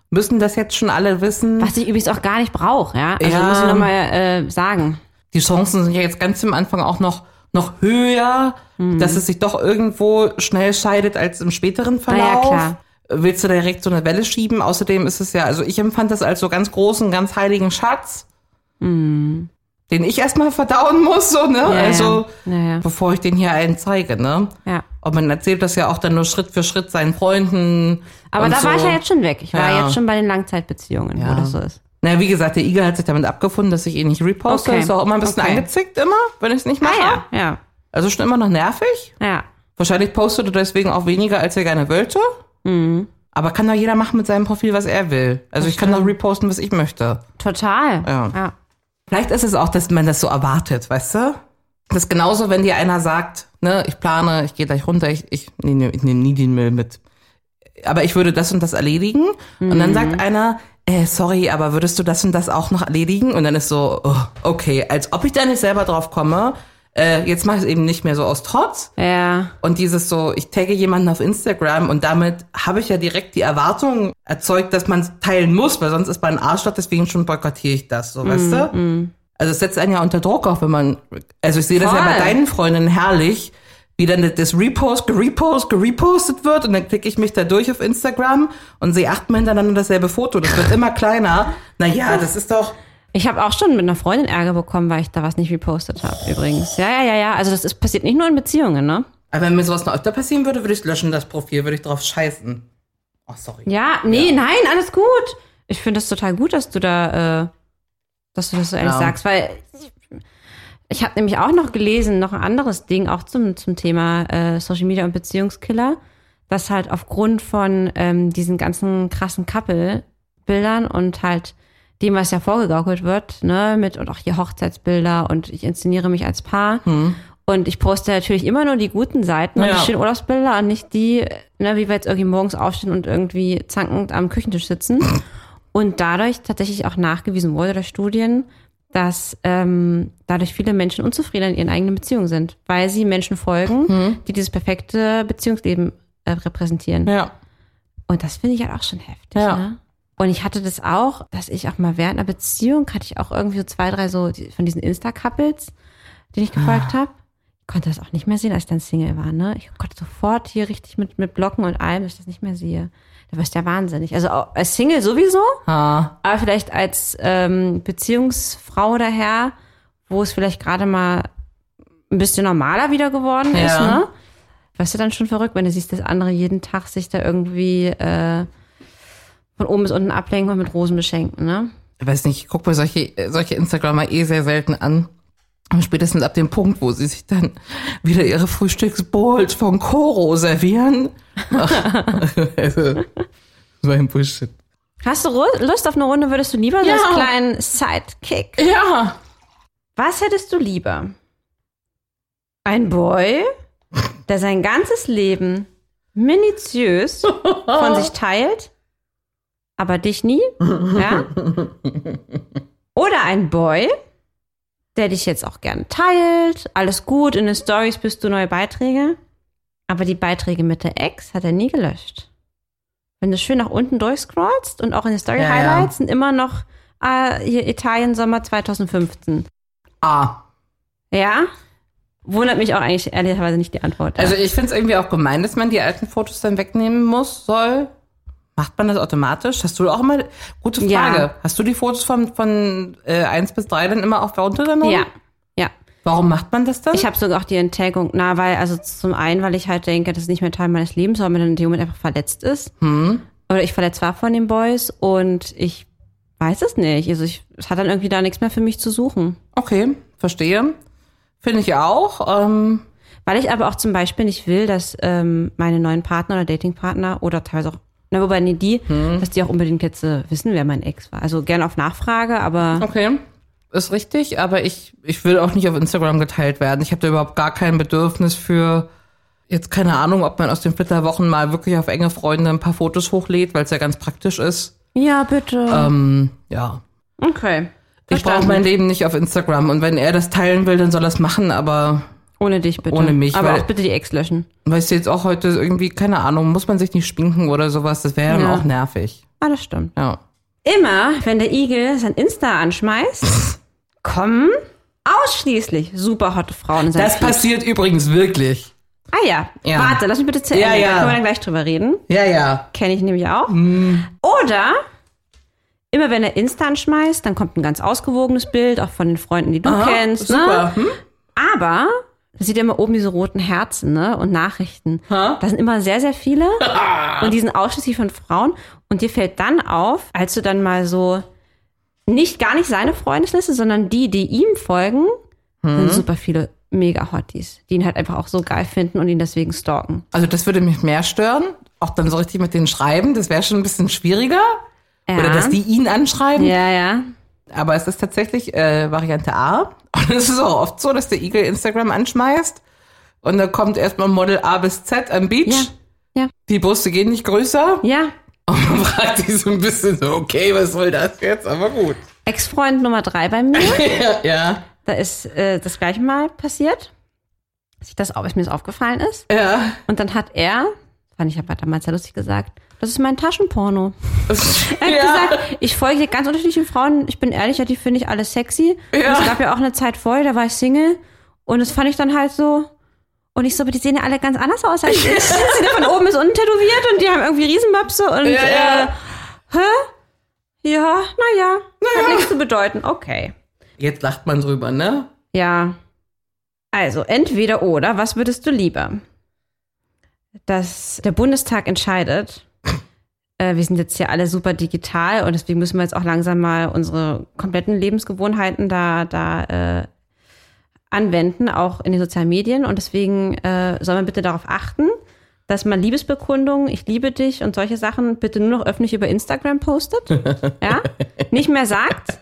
Müssen das jetzt schon alle wissen? Was ich übrigens auch gar nicht brauche, ja. Also Ja. muss ich nochmal äh, sagen. Die Chancen sind ja jetzt ganz am Anfang auch noch, noch höher, Mhm. dass es sich doch irgendwo schnell scheidet als im späteren Na ja, Verlauf. klar. Willst du direkt so eine Welle schieben? Außerdem ist es ja, also ich empfand das als so ganz großen, ganz heiligen Schatz, den ich erstmal verdauen muss, so, ne? Ja, also, ja. Bevor ich den hier allen zeige, ne? Ja. Und man erzählt das ja auch dann nur Schritt für Schritt seinen Freunden. Aber da so. war ich ja jetzt schon weg. Ich war Ja. jetzt schon bei den Langzeitbeziehungen, Ja. wo das so ist. Na, wie gesagt, der Igel hat sich damit abgefunden, dass ich ihn nicht reposte. Okay. Ist auch immer ein bisschen Okay. angezickt immer, wenn ich es nicht mache. Ah ja, ja, Also schon immer noch nervig. ja. Wahrscheinlich postet er deswegen auch weniger, als er gerne wollte. Mhm. Aber kann doch jeder machen mit seinem Profil, was er will. Also ich kann doch reposten, was ich möchte. Total. Ja. ja. Vielleicht ist es auch, dass man das so erwartet, weißt du? Das ist genauso, wenn dir einer sagt, ne, ich plane, ich gehe gleich runter, ich, ich nehme ich nehm nie den Müll mit. Aber ich würde das und das erledigen. Und dann sagt einer, äh, sorry, aber würdest du das und das auch noch erledigen? Und dann ist so, oh, okay, als ob ich da nicht selber drauf komme. Äh, jetzt mache ich es eben nicht mehr so aus Trotz. Ja. Und dieses so, ich tagge jemanden auf Instagram und damit habe ich ja direkt die Erwartung erzeugt, dass man es teilen muss, weil sonst ist man ein Arschloch, deswegen schon boykottiere ich das, so, weißt du? Also es setzt einen ja unter Druck auch, wenn man, also ich sehe das ja bei deinen Freundinnen herrlich, wie dann das Repost, gerepost, gerepostet wird und dann klicke ich mich da durch auf Instagram und sehe achtmal hintereinander dasselbe Foto. Das wird immer kleiner. Naja, das ist doch, Ich habe auch schon mit einer Freundin Ärger bekommen, weil ich da was nicht repostet habe, übrigens. Ja, ja, ja, ja. Also das ist passiert nicht nur in Beziehungen, ne? aber wenn mir sowas noch öfter passieren würde, würde ich löschen, das Profil, würde ich drauf scheißen. Oh, sorry. Ja, nee, nein, alles gut. Ich finde es total gut, dass du da, äh, dass du das so ehrlich Ja. sagst, weil ich, ich habe nämlich auch noch gelesen, noch ein anderes Ding, auch zum, zum Thema äh, Social Media und Beziehungskiller, dass halt aufgrund von ähm, diesen ganzen krassen Couple-Bildern und halt dem, was ja vorgegaukelt wird, ne, mit und auch hier Hochzeitsbilder und ich inszeniere mich als Paar. Und ich poste natürlich immer nur die guten Seiten und Ja. die schönen Urlaubsbilder und nicht die, ne, wie wir jetzt irgendwie morgens aufstehen und irgendwie zankend am Küchentisch sitzen. Und dadurch tatsächlich auch nachgewiesen wurde durch Studien, dass ähm, dadurch viele Menschen unzufrieden in ihren eigenen Beziehungen sind, weil sie Menschen folgen, die dieses perfekte Beziehungsleben äh, repräsentieren. Ja. Und das finde ich halt auch schon heftig. Ja. Ne? Und ich hatte das auch, dass ich auch mal während einer Beziehung hatte ich auch irgendwie so zwei, drei so von diesen Insta-Couples, denen ich gefolgt habe. Ich konnte das auch nicht mehr sehen, als ich dann Single war. Ne? Ich konnte sofort hier richtig mit, mit Blocken und allem, dass ich das nicht mehr sehe. Da wirst du ja wahnsinnig. Also als Single sowieso, Ah. aber vielleicht als ähm, Beziehungsfrau daher, wo es vielleicht gerade mal ein bisschen normaler wieder geworden ist, Ja. ne? Weißt du dann schon verrückt, wenn du siehst, dass andere jeden Tag sich da irgendwie äh, von oben bis unten ablenken und mit Rosen beschenken, ne? ich weiß nicht, ich gucke mir solche, solche Instagramer eh sehr selten an. Und spätestens ab dem Punkt, wo sie sich dann wieder ihre Frühstücksbowls von Koro servieren. Ach, <laughs> also, so ein Bullshit. Hast du Lust auf eine Runde, würdest du lieber so Ja. als kleinen Sidekick? Ja. Was hättest du lieber? Ein Boy, der sein ganzes Leben minutiös <laughs> von sich teilt, aber dich nie? Ja? <laughs> Oder ein Boy, der dich jetzt auch gerne teilt, alles gut, in den Stories bist du neue Beiträge, aber die Beiträge mit der Ex hat er nie gelöscht. Wenn du schön nach unten durchscrollst und auch in den Ja, ja. Story-Highlights sind immer noch äh, hier Italien Sommer 2015. Ah. Ja? Wundert mich auch eigentlich ehrlicherweise nicht die Antwort. Also ich finde es irgendwie auch gemein, dass man die alten Fotos dann wegnehmen muss, soll. Macht man das automatisch? Hast du auch immer, gute Frage, Ja. hast du die Fotos von, von äh, 1 bis 3 dann immer auch runtergenommen? ja, ja. Warum macht man das dann? Ich habe sogar auch die Entdeckung, na, weil, also zum einen, weil ich halt denke, das ist nicht mehr Teil meines Lebens, weil man dann in dem Moment einfach verletzt ist. Hm. Oder ich verletzt war von den Boys und ich weiß es nicht. Also ich, es hat dann irgendwie da nichts mehr für mich zu suchen. okay, verstehe. Finde ich auch. Ähm, Weil ich aber auch zum Beispiel nicht will, dass ähm, meine neuen Partner oder Datingpartner oder teilweise auch, na, wobei nee, die, Hm. dass die auch unbedingt jetzt äh, wissen, wer mein Ex war. Also gerne auf Nachfrage, aber okay, ist richtig, aber ich, ich will auch nicht auf Instagram geteilt werden. Ich habe da überhaupt gar kein Bedürfnis für, jetzt keine Ahnung, ob man aus den Flitterwochen mal wirklich auf enge Freunde ein paar Fotos hochlädt, weil es ja ganz praktisch ist. ja, bitte. Ähm, ja. okay. Ich brauche Verstanden. mein Leben nicht auf Instagram. Und wenn er das teilen will, dann soll er es machen, aber Ohne dich bitte. Ohne mich, Aber weil- auch bitte die Ex löschen. weißt du jetzt auch heute irgendwie, keine Ahnung, muss man sich nicht schminken oder sowas, das wäre dann Ja. auch nervig. Ah, das stimmt. Ja. Immer, wenn der Igel sein Insta anschmeißt, <laughs> kommen ausschließlich super hotte Frauen in sein Das Feed. passiert übrigens wirklich. Ah ja. Ja. Warte, lass mich bitte zu Ja, Ende. ja. Da können wir dann gleich drüber reden. Ja, ja. Kenne ich nämlich auch. Hm. Oder immer wenn er Insta anschmeißt, dann kommt ein ganz ausgewogenes Bild, auch von den Freunden, die du Aha, kennst. super. Ne? Hm? Aber da sieht ja immer oben diese roten Herzen ne? und Nachrichten. Ha? Da sind immer sehr, sehr viele. <laughs> und die sind ausschließlich von Frauen. Und dir fällt dann auf, als du dann mal so nicht gar nicht seine Freundesliste, sondern die, die ihm folgen, Hm. sind super viele mega Hotties, die ihn halt einfach auch so geil finden und ihn deswegen stalken. Also das würde mich mehr stören. Auch dann so richtig mit denen schreiben, das wäre schon ein bisschen schwieriger. Ja. Oder dass die ihn anschreiben. Ja, ja. Aber es ist tatsächlich äh, Variante A. <laughs> Und es ist auch oft so, dass der Igel Instagram anschmeißt. Und dann kommt erstmal Model A bis Z am Beach. Ja. Ja. Die Brüste gehen nicht größer. Ja. Und man <laughs> fragt sich so ein bisschen so, okay, was soll das jetzt? Aber gut. Ex-Freund Nummer drei bei mir. <laughs> Ja, ja. Da ist äh, das gleiche Mal passiert, dass, ich das, dass mir das aufgefallen ist. Ja. Und dann hat er, fand ich aber damals sehr lustig gesagt, das ist mein Taschenporno. <laughs> Er hat ja. gesagt, ich folge ganz unterschiedlichen Frauen. Ich bin ehrlich, ja, die finde ich alle sexy. Ja. Und es gab ja auch eine Zeit vorher, da war ich Single. Und das fand ich dann halt so. Und ich so, aber die sehen ja alle ganz anders aus als ich. <laughs> Die sind von oben bis unten tätowiert und die haben irgendwie Riesenmöpse und Ja, ja. Äh, hä? Ja, naja. Hat nichts zu bedeuten. Okay. Jetzt lacht man drüber, ne? Ja. Also, entweder oder, was würdest du lieber? Dass der Bundestag entscheidet, äh, wir sind jetzt hier alle super digital und deswegen müssen wir jetzt auch langsam mal unsere kompletten Lebensgewohnheiten da, da äh, anwenden, auch in den sozialen Medien. Und deswegen äh, soll man bitte darauf achten, dass man Liebesbekundungen, ich liebe dich und solche Sachen bitte nur noch öffentlich über Instagram postet. <laughs> ja? Nicht mehr sagt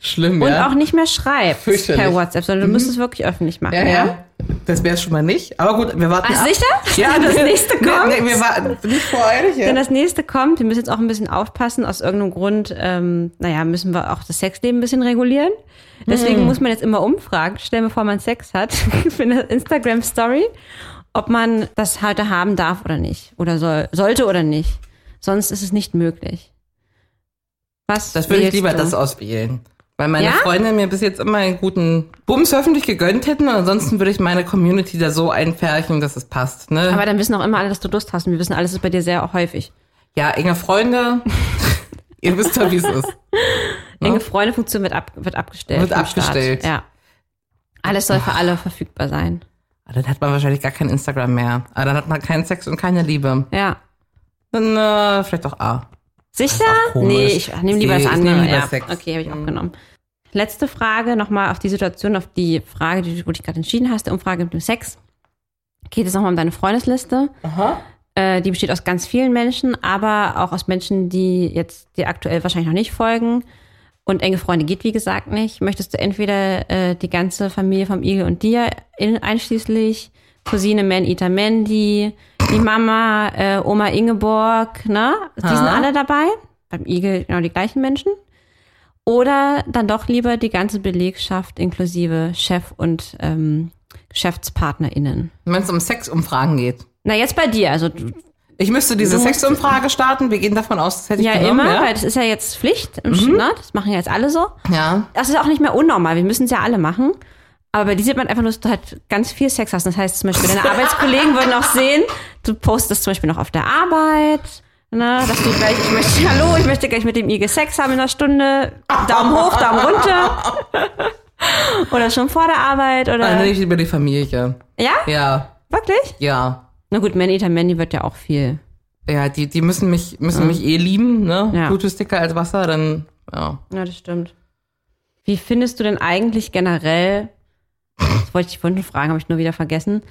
Schlimm, und ja. auch nicht mehr schreibt per WhatsApp, sondern du müsst es wirklich öffentlich machen. ja, ja. Das wäre schon mal nicht. Aber gut, wir warten Ach, ab. sicher? Ja, <laughs> das nächste Nee, kommt. Nee, wir warten nicht voreilig. Wenn Ja. das nächste kommt, wir müssen jetzt auch ein bisschen aufpassen, aus irgendeinem Grund, ähm, naja, müssen wir auch das Sexleben ein bisschen regulieren. Deswegen muss man jetzt immer umfragen, stellen bevor man Sex hat, <laughs> für eine Instagram-Story, ob man das heute haben darf oder nicht. Oder soll, sollte oder nicht. Sonst ist es nicht möglich. Was Das würde ich lieber du? das auswählen. Weil meine Ja? Freunde mir bis jetzt immer einen guten Bums öffentlich gegönnt hätten und ansonsten würde ich meine Community da so einfärchen, dass es passt. Ne? Aber dann wissen auch immer alle, dass du Lust hast. Und wir wissen, alles ist bei dir sehr häufig. ja, enge Freunde, <laughs> ihr wisst doch, wie es ist. Enge Freunde-Funktion wird, ab, wird abgestellt. Wird abgestellt. Ja. Alles soll für alle verfügbar sein. Aber Dann hat man wahrscheinlich gar kein Instagram mehr. Aber dann hat man keinen Sex und keine Liebe. Ja. Dann äh, vielleicht auch A. Sicher? Nee, ich nehme lieber das andere. lieber ja. Sex. Mhm. Okay, habe ich auch genommen. Letzte Frage nochmal auf die Situation, auf die Frage, die, wo du dich gerade entschieden hast, der Umfrage mit dem Sex. Geht es nochmal um deine Freundesliste? Aha. Äh, die besteht aus ganz vielen Menschen, aber auch aus Menschen, die jetzt dir aktuell wahrscheinlich noch nicht folgen. Und enge Freunde geht, wie gesagt, nicht. Möchtest du entweder äh, die ganze Familie vom Igel und dir in, einschließlich Cousine Man Eater Mandy, die Mama, äh, Oma Ingeborg, ne? Die sind Ha. alle dabei. Beim Igel genau die gleichen Menschen. Oder dann doch lieber die ganze Belegschaft inklusive Chef und ähm, GeschäftspartnerInnen. Wenn es um Sexumfragen geht. Na, jetzt bei dir. Also Ich müsste diese Sexumfrage starten. Wir gehen davon aus, das hätte ich Ja, genommen. immer, ja? weil das ist ja jetzt Pflicht. Im mhm. ne? Das machen ja jetzt alle so. ja. Das ist auch nicht mehr unnormal. Wir müssen es ja alle machen. Aber bei dir sieht man einfach nur, dass du halt ganz viel Sex hast. Das heißt zum Beispiel, deine Arbeitskollegen würden auch sehen, du postest zum Beispiel noch auf der Arbeit, ne, dass du gleich, ich möchte, <laughs> hallo, ich möchte gleich mit dem Igel Sex haben in einer Stunde. Daumen hoch, Daumen runter. <laughs> Oder schon vor der Arbeit? Oder? Also nicht über die Familie. ja? Ja, Wirklich? ja. Na gut, Man Eater Mandy wird ja auch viel. Ja, die, die müssen mich, müssen mich eh lieben, ne? Ja. Blut ist dicker als Wasser, dann, ja. Ja, das stimmt. Wie findest du denn eigentlich generell, das wollte ich vorhin schon fragen, habe ich nur wieder vergessen.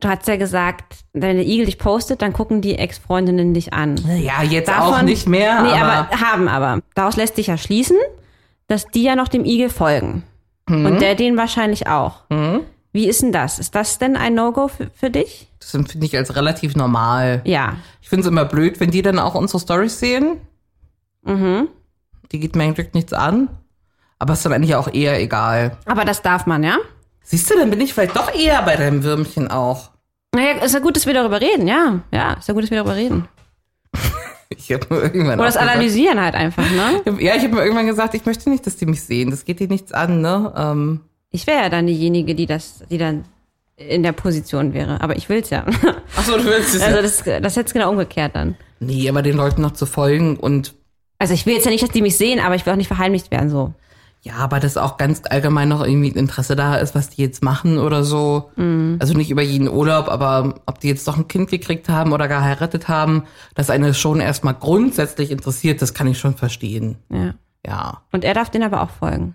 Du hast ja gesagt, wenn der Igel dich postet, dann gucken die Ex-Freundinnen dich an. Ja, jetzt Davon- auch nicht mehr, Nee, aber, aber, haben aber. Daraus lässt sich ja schließen, dass die ja noch dem Igel folgen. Mhm. Und der den wahrscheinlich auch. Wie ist denn das? Ist das denn ein No-Go für, für dich? das empfinde ich als relativ normal. Ja. Ich finde es immer blöd, wenn die dann auch unsere Stories sehen. Mhm. Die geht mir eigentlich nichts an. Aber ist dann eigentlich auch eher egal. Aber das darf man, ja? Siehst du, dann bin ich vielleicht doch eher bei deinem Würmchen auch. Naja, ist ja gut, dass wir darüber reden, ja. Ja, ist ja gut, dass wir darüber reden. <laughs> Ich habe mir irgendwann Oder das Analysieren halt einfach, ne? <laughs> Ja, ich habe mir irgendwann gesagt, ich möchte nicht, dass die mich sehen. Das geht dir nichts an, ne? Ähm, Ich wäre ja dann diejenige, die das, die dann in der Position wäre. Aber ich will's ja. ach so, du willst es <laughs> Also ja. das, das ist jetzt genau umgekehrt dann. Nee, aber den Leuten noch zu folgen und Also ich will jetzt ja nicht, dass die mich sehen, aber ich will auch nicht verheimlicht werden so. Ja, aber dass auch ganz allgemein noch irgendwie ein Interesse da ist, was die jetzt machen oder so. Also nicht über jeden Urlaub, aber ob die jetzt doch ein Kind gekriegt haben oder geheiratet haben, dass eine schon erstmal grundsätzlich interessiert, das kann ich schon verstehen. Ja. Ja. Und er darf den aber auch folgen.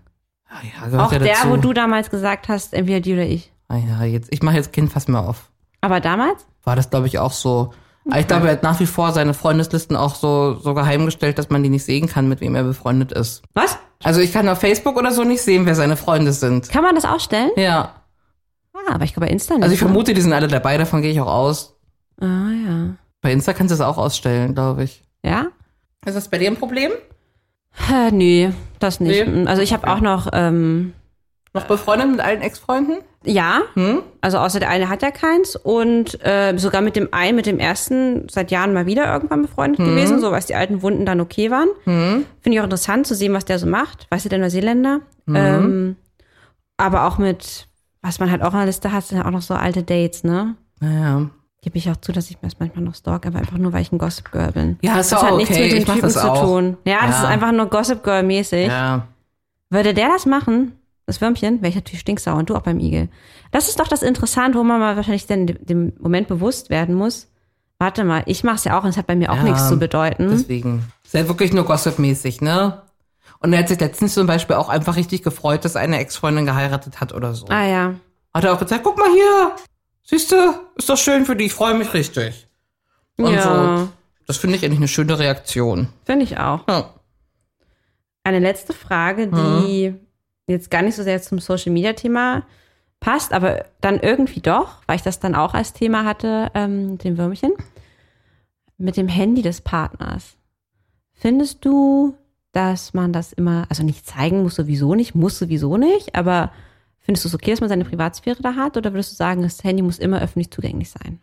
Ja, ja Auch ja der, wo du damals gesagt hast, entweder die oder ich. Ah ja, jetzt, ich mache jetzt Kind fast mehr auf. Aber damals? War das, glaube ich, auch so. Aber Ich glaube, er hat nach wie vor seine Freundeslisten auch so, so geheim gestellt, dass man die nicht sehen kann, mit wem er befreundet ist. Was? Also ich kann auf Facebook oder so nicht sehen, wer seine Freunde sind. Kann man das ausstellen? Ja. Ah, aber ich glaube bei Insta nicht. Also ich ne? vermute, die sind alle dabei, davon gehe ich auch aus. Ah, ja. Bei Insta kannst du es auch ausstellen, glaube ich. Ja? Ist das bei dir ein Problem? Äh, nee, das nicht. Nee? Also ich habe auch noch, ähm, Noch befreundet mit allen Ex-Freunden? ja, Hm? also außer der eine hat ja keins und äh, sogar mit dem einen, mit dem ersten seit Jahren mal wieder irgendwann befreundet Hm. gewesen, so was die alten Wunden dann okay waren. Finde ich auch interessant zu sehen, was der so macht. Weißt du, der Neuseeländer. Hm. Ähm, aber auch mit, was man halt auch in der Liste hat, sind ja auch noch so alte Dates, ne? Naja. Gebe ich auch zu, dass ich mir das manchmal noch stalk, aber einfach nur, weil ich ein Gossip Girl bin. Ja, das auch hat okay. nichts mit dem Typen das zu tun. Ja, das Ja. ist einfach nur Gossip Girl mäßig. Ja. Würde der das machen, das Würmchen, wäre ich natürlich stinksauer und du auch beim Igel. Das ist doch das Interessante, wo man mal wahrscheinlich dann dem- Moment bewusst werden muss. Warte mal, ich mache es ja auch und es hat bei mir auch Ja, nichts zu bedeuten. Deswegen. Ist ja wirklich nur Gossip-mäßig, ne? Und er hat sich letztens zum Beispiel auch einfach richtig gefreut, dass eine Ex-Freundin geheiratet hat oder so. Ah ja. Hat er auch gesagt, guck mal hier, siehst du, ist doch schön für die, ich freue mich richtig. Und ja, so. Das finde ich eigentlich eine schöne Reaktion. finde ich auch. Ja. Eine letzte Frage, die jetzt gar nicht so sehr zum Social Media Thema passt, aber dann irgendwie doch, weil ich das dann auch als Thema hatte, ähm, dem Würmchen, mit dem Handy des Partners. Findest du, dass man das immer, also nicht zeigen muss sowieso nicht, muss sowieso nicht, aber findest du es okay, dass man seine Privatsphäre da hat oder würdest du sagen, das Handy muss immer öffentlich zugänglich sein?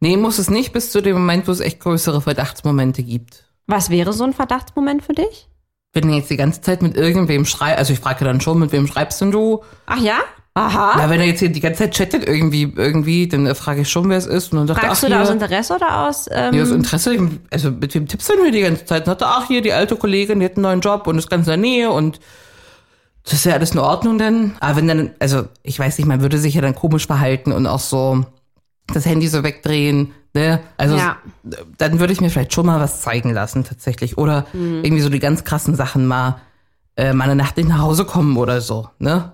Nee, muss es nicht bis zu dem Moment, wo es echt größere Verdachtsmomente gibt. Was wäre so ein Verdachtsmoment für dich? Wenn du jetzt die ganze Zeit mit irgendwem schreibst, also ich frage dann schon, mit wem schreibst denn du? Ach ja? Aha. Na, wenn er jetzt hier die ganze Zeit chattet irgendwie, irgendwie, dann frage ich schon, wer es ist. Und dann er, Fragst ach, du da aus hier, Interesse oder aus ähm, Ja, aus Interesse, also mit wem tippst du denn hier die ganze Zeit? Und er, ach, hier, die alte Kollegin, die hat einen neuen Job und ist ganz in der Nähe und das ist ja alles in Ordnung dann. Aber wenn dann, also ich weiß nicht, man würde sich ja dann komisch verhalten und auch so das Handy so wegdrehen, ne? Also Ja. dann würde ich mir vielleicht schon mal was zeigen lassen tatsächlich. Oder Mhm. irgendwie so die ganz krassen Sachen mal, äh, mal eine Nacht nicht nach Hause kommen oder so, ne?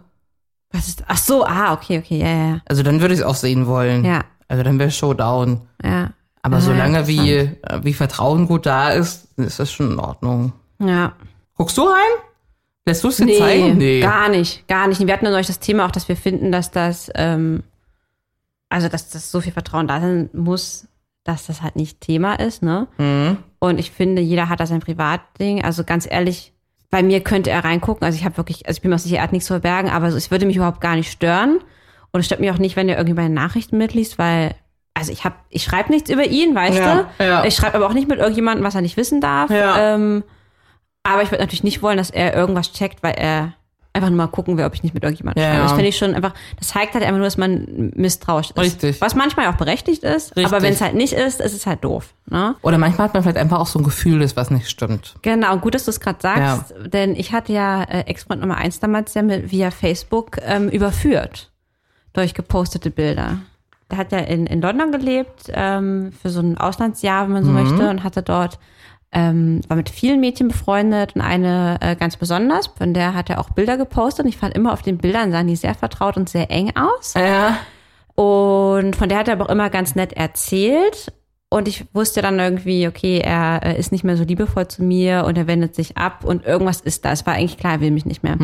Was ist, ach so, ah, okay, okay, ja, ja, Also dann würde ich es auch sehen wollen. ja. Also dann wäre Showdown. Ja, Aber Ah, solange wie, äh, wie Vertrauen gut da ist, ist das schon in Ordnung. ja. Guckst du rein? Lässt du es dir Nee, zeigen? gar nicht, gar nicht. Wir hatten ja neulich das Thema auch, dass wir finden, dass das, ähm, also dass das so viel Vertrauen da sein muss, dass das halt nicht Thema ist, ne? Mhm. Und ich finde, jeder hat da sein Privatding. Also ganz ehrlich, bei mir könnte er reingucken. Also ich habe wirklich, also ich bin mir sicher, er hat nichts zu verbergen, aber es würde mich überhaupt gar nicht stören. Und es stört mich auch nicht, wenn er irgendwie meine Nachrichten mitliest, weil, also ich habe, ich schreibe nichts über ihn, weißt Ja, du? ja. Ich schreibe aber auch nicht mit irgendjemandem, was er nicht wissen darf. Ja. Ähm, aber ich würde natürlich nicht wollen, dass er irgendwas checkt, weil er einfach nur mal gucken will, ob ich nicht mit irgendjemandem Ja, schreibe. ja. Das finde ich schon einfach, das zeigt halt einfach nur, dass man misstrauisch ist. Richtig. Was manchmal auch berechtigt ist, Richtig. aber wenn es halt nicht ist, ist es halt doof. Ne? Oder manchmal hat man vielleicht einfach auch so ein Gefühl, dass was nicht stimmt. Genau, gut, dass du es gerade sagst, denn ich hatte ja äh, Ex-Freund Nummer eins damals ja mit, via Facebook ähm, überführt durch gepostete Bilder. Der hat ja in, in London gelebt, ähm, für so ein Auslandsjahr, wenn man so möchte, und hatte dort, ähm, war mit vielen Mädchen befreundet und eine äh, ganz besonders, von der hat er auch Bilder gepostet und ich fand immer auf den Bildern sahen die sehr vertraut und sehr eng aus. Ja. Und von der hat er aber auch immer ganz nett erzählt. Und ich wusste dann irgendwie, okay, er äh, ist nicht mehr so liebevoll zu mir und er wendet sich ab und irgendwas ist da. Es war eigentlich klar, er will mich nicht mehr.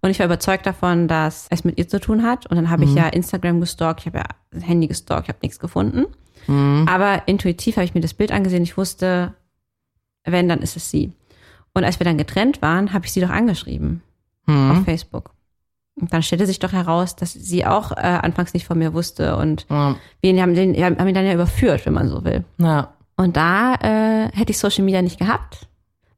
Und ich war überzeugt davon, dass es mit ihr zu tun hat. Und dann habe ich ja Instagram gestalkt, ich habe ja Handy gestalkt, ich habe nichts gefunden. Aber intuitiv habe ich mir das Bild angesehen. Ich wusste, wenn, dann ist es sie. Und als wir dann getrennt waren, habe ich sie doch angeschrieben auf Facebook. Und dann stellte sich doch heraus, dass sie auch äh, anfangs nicht von mir wusste und Ja. wir haben, den, haben ihn dann ja überführt, wenn man so will. ja. Und da äh, hätte ich Social Media nicht gehabt,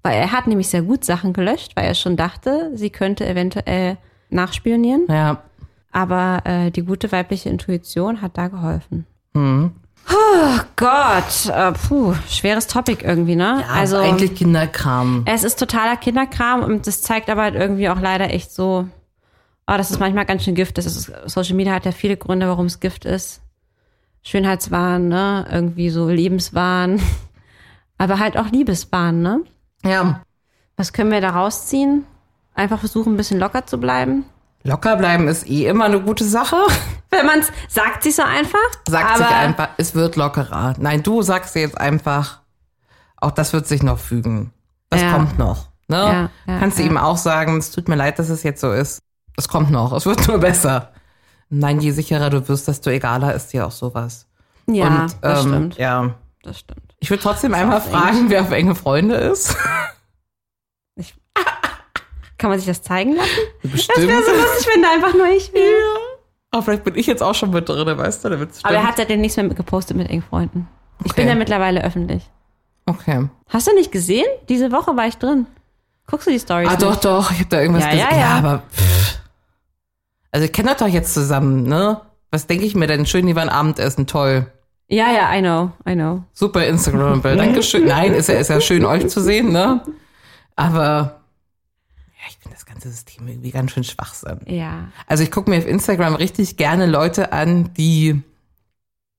weil er hat nämlich sehr gut Sachen gelöscht, weil er schon dachte, sie könnte eventuell nachspionieren. Ja. Aber äh, die gute weibliche Intuition hat da geholfen. Mhm. Oh Gott, äh, puh, schweres Topic irgendwie, ne? Also eigentlich Kinderkram. es ist totaler Kinderkram und das zeigt aber halt irgendwie auch leider echt so, oh, das ist manchmal ganz schön Gift. Das ist, Social Media hat ja viele Gründe, warum es Gift ist. Schönheitswahn, ne? Irgendwie so Lebenswahn. <laughs> Aber halt auch Liebeswahn, ne? Ja. Was können wir da rausziehen? Einfach versuchen, ein bisschen locker zu bleiben. Locker bleiben ist eh immer eine gute Sache. <laughs> Wenn man es sagt, sich so einfach. Sagt aber sich einfach, es wird lockerer. Nein, du sagst jetzt einfach, auch das wird sich noch fügen. Das Ja. kommt noch. Ne? Ja, ja, Kannst du ihm auch sagen, es tut mir leid, dass es jetzt so ist. Es kommt noch, es wird <laughs> nur besser. Nein, je sicherer du wirst, desto egaler ist dir auch sowas. Ja, Und, das ähm, stimmt. Ja. Das stimmt. Ich würde trotzdem einmal fragen, wer auf enge Freunde ist. <laughs> Kann man sich das zeigen lassen? Bestimmt. Das wäre so lustig, wenn da einfach nur ich wäre. Aber vielleicht bin ich jetzt auch schon mit drin, weißt du? Da wird's Aber er hat seitdem nichts mehr gepostet mit engen Freunden. Ich Okay. bin ja mittlerweile öffentlich. Okay. Hast du nicht gesehen? Diese Woche war ich drin. Guckst du die Stories? Ah, doch, nicht? doch, ich habe da irgendwas Ja, gesehen. ja, ja. aber pff. Also ich kenne das doch jetzt zusammen, ne? Was denke ich mir denn? Schön, die waren Abendessen, toll. Ja, ja, I know, I know. Super Instagram-Bild. Dankeschön. Nein, ist ja, ist ja schön, euch zu sehen, ne? Aber ja, ich finde das ganze System irgendwie ganz schön Schwachsinn. Ja. Also ich gucke mir auf Instagram richtig gerne Leute an, die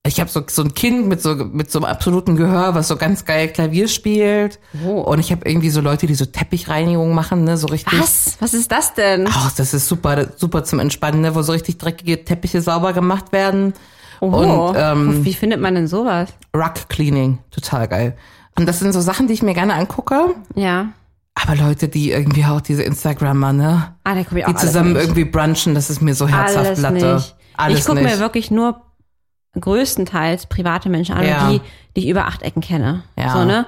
ich habe so, so ein Kind mit so mit so einem absoluten Gehör, was so ganz geil Klavier spielt. Oh. Und ich habe irgendwie so Leute, die so Teppichreinigung machen, ne, so richtig. Was? Was ist das denn? Ach, das ist super, super zum Entspannen, ne, wo so richtig dreckige Teppiche sauber gemacht werden. Oh. Und ähm, Wie findet man denn sowas? Rug Cleaning, total geil. Und das sind so Sachen, die ich mir gerne angucke. Ja. Aber Leute, die irgendwie auch diese Instagrammer, ne, Ah, da guck ich auch die zusammen nicht. irgendwie brunchen, das ist mir so herzhaft alles Latte. nicht. Alles ich gucke mir wirklich nur größtenteils private Menschen an, Ja. die, die ich über acht Ecken kenne. Ja. So, ne?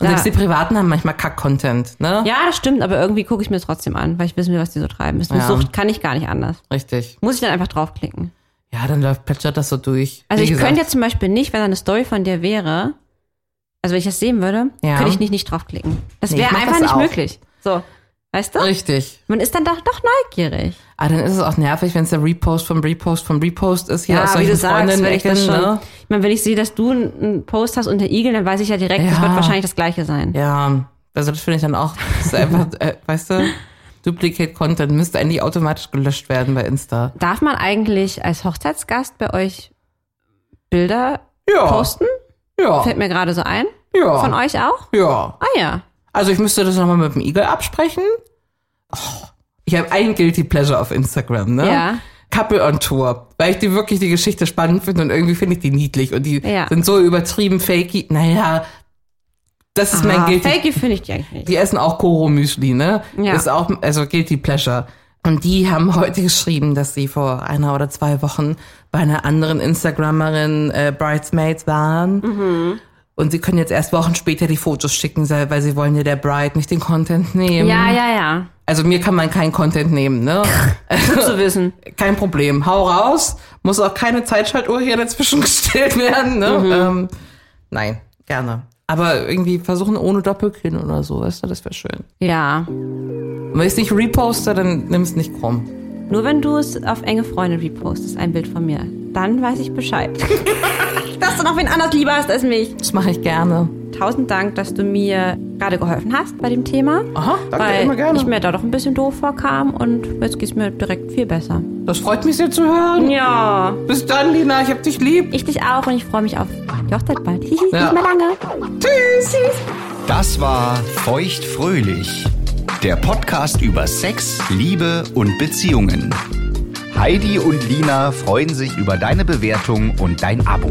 Und Da- selbst die Privaten haben manchmal Kack-Content, ne? Ja, das stimmt, aber irgendwie gucke ich mir es trotzdem an, weil ich wissen will, was die so treiben. Ist eine Ja. Sucht, kann ich gar nicht anders. Richtig. Muss ich dann einfach draufklicken. Ja, dann läuft, plätschert das so durch. Also ich gesagt, könnte jetzt zum Beispiel nicht, wenn da eine Story von dir wäre, also wenn ich das sehen würde, Ja. könnte ich nicht, nicht draufklicken. Das Nee, wäre einfach das nicht auch. möglich. So, weißt du? Richtig. Man ist dann doch, doch neugierig. Aber dann ist es auch nervig, wenn es der Repost vom Repost vom Repost ist, hier Ja, aus wie solchen du sagst, wenn ich das schon. ne? Ich meine, wenn ich sehe, dass du einen Post hast und der Igel, dann weiß ich ja direkt, das Ja. wird wahrscheinlich das gleiche sein. Ja, also das finde ich dann auch, das ist einfach, äh, weißt du, Duplicate Content müsste eigentlich automatisch gelöscht werden bei Insta. Darf man eigentlich als Hochzeitsgast bei euch Bilder Ja. posten? Ja, Fällt mir gerade so ein. ja, Von euch auch? ja. Ah ja. Also ich müsste das nochmal mit dem Igel absprechen. Oh, ich habe ein Guilty Pleasure auf Instagram, ne? Ja. Couple on Tour, weil ich die wirklich die Geschichte spannend finde und irgendwie finde ich die niedlich und die Ja. sind so übertrieben fakey. Naja, das ist mein Ah, Guilty Fakey finde ich die eigentlich nicht. Die essen auch Koro Müsli, ne? Ja. Ist auch, also Guilty Pleasure. Und die haben heute geschrieben, dass sie vor einer oder zwei Wochen bei einer anderen Instagrammerin äh, Bridesmaids waren. Mhm. Und sie können jetzt erst Wochen später die Fotos schicken, weil sie wollen ja der Bride nicht den Content nehmen. Ja, ja, ja. Also mir kann man keinen Content nehmen, ne? Gut zu <laughs> wissen. Kein Problem. Hau raus. Muss auch keine Zeitschaltuhr hier dazwischen <laughs> gestellt werden, ne? Mhm. Ähm, nein, gerne. Aber irgendwie versuchen ohne Doppelkinn oder so, weißt du, das wäre schön. Ja. Und wenn ich es nicht reposte, dann nimm es nicht krumm. Nur wenn du es auf enge Freunde repostest, ein Bild von mir, dann weiß ich Bescheid. <laughs> dass du noch wen anders lieber hast als mich. Das mache ich gerne. Tausend Dank, dass du mir gerade geholfen hast bei dem Thema. Aha, danke, weil immer gerne. ich mir da doch ein bisschen doof vorkam und jetzt geht's mir direkt viel besser. Das freut mich sehr zu hören. Ja. Bis dann, Lina, ich hab dich lieb. Ich dich auch und ich freue mich auf die Hochzeit bald. Hihi, Ja. Nicht mehr lange. Tschüss. Tschüss. Das war Feuchtfröhlich, der Podcast über Sex, Liebe und Beziehungen. Heidi und Lina freuen sich über deine Bewertung und dein Abo.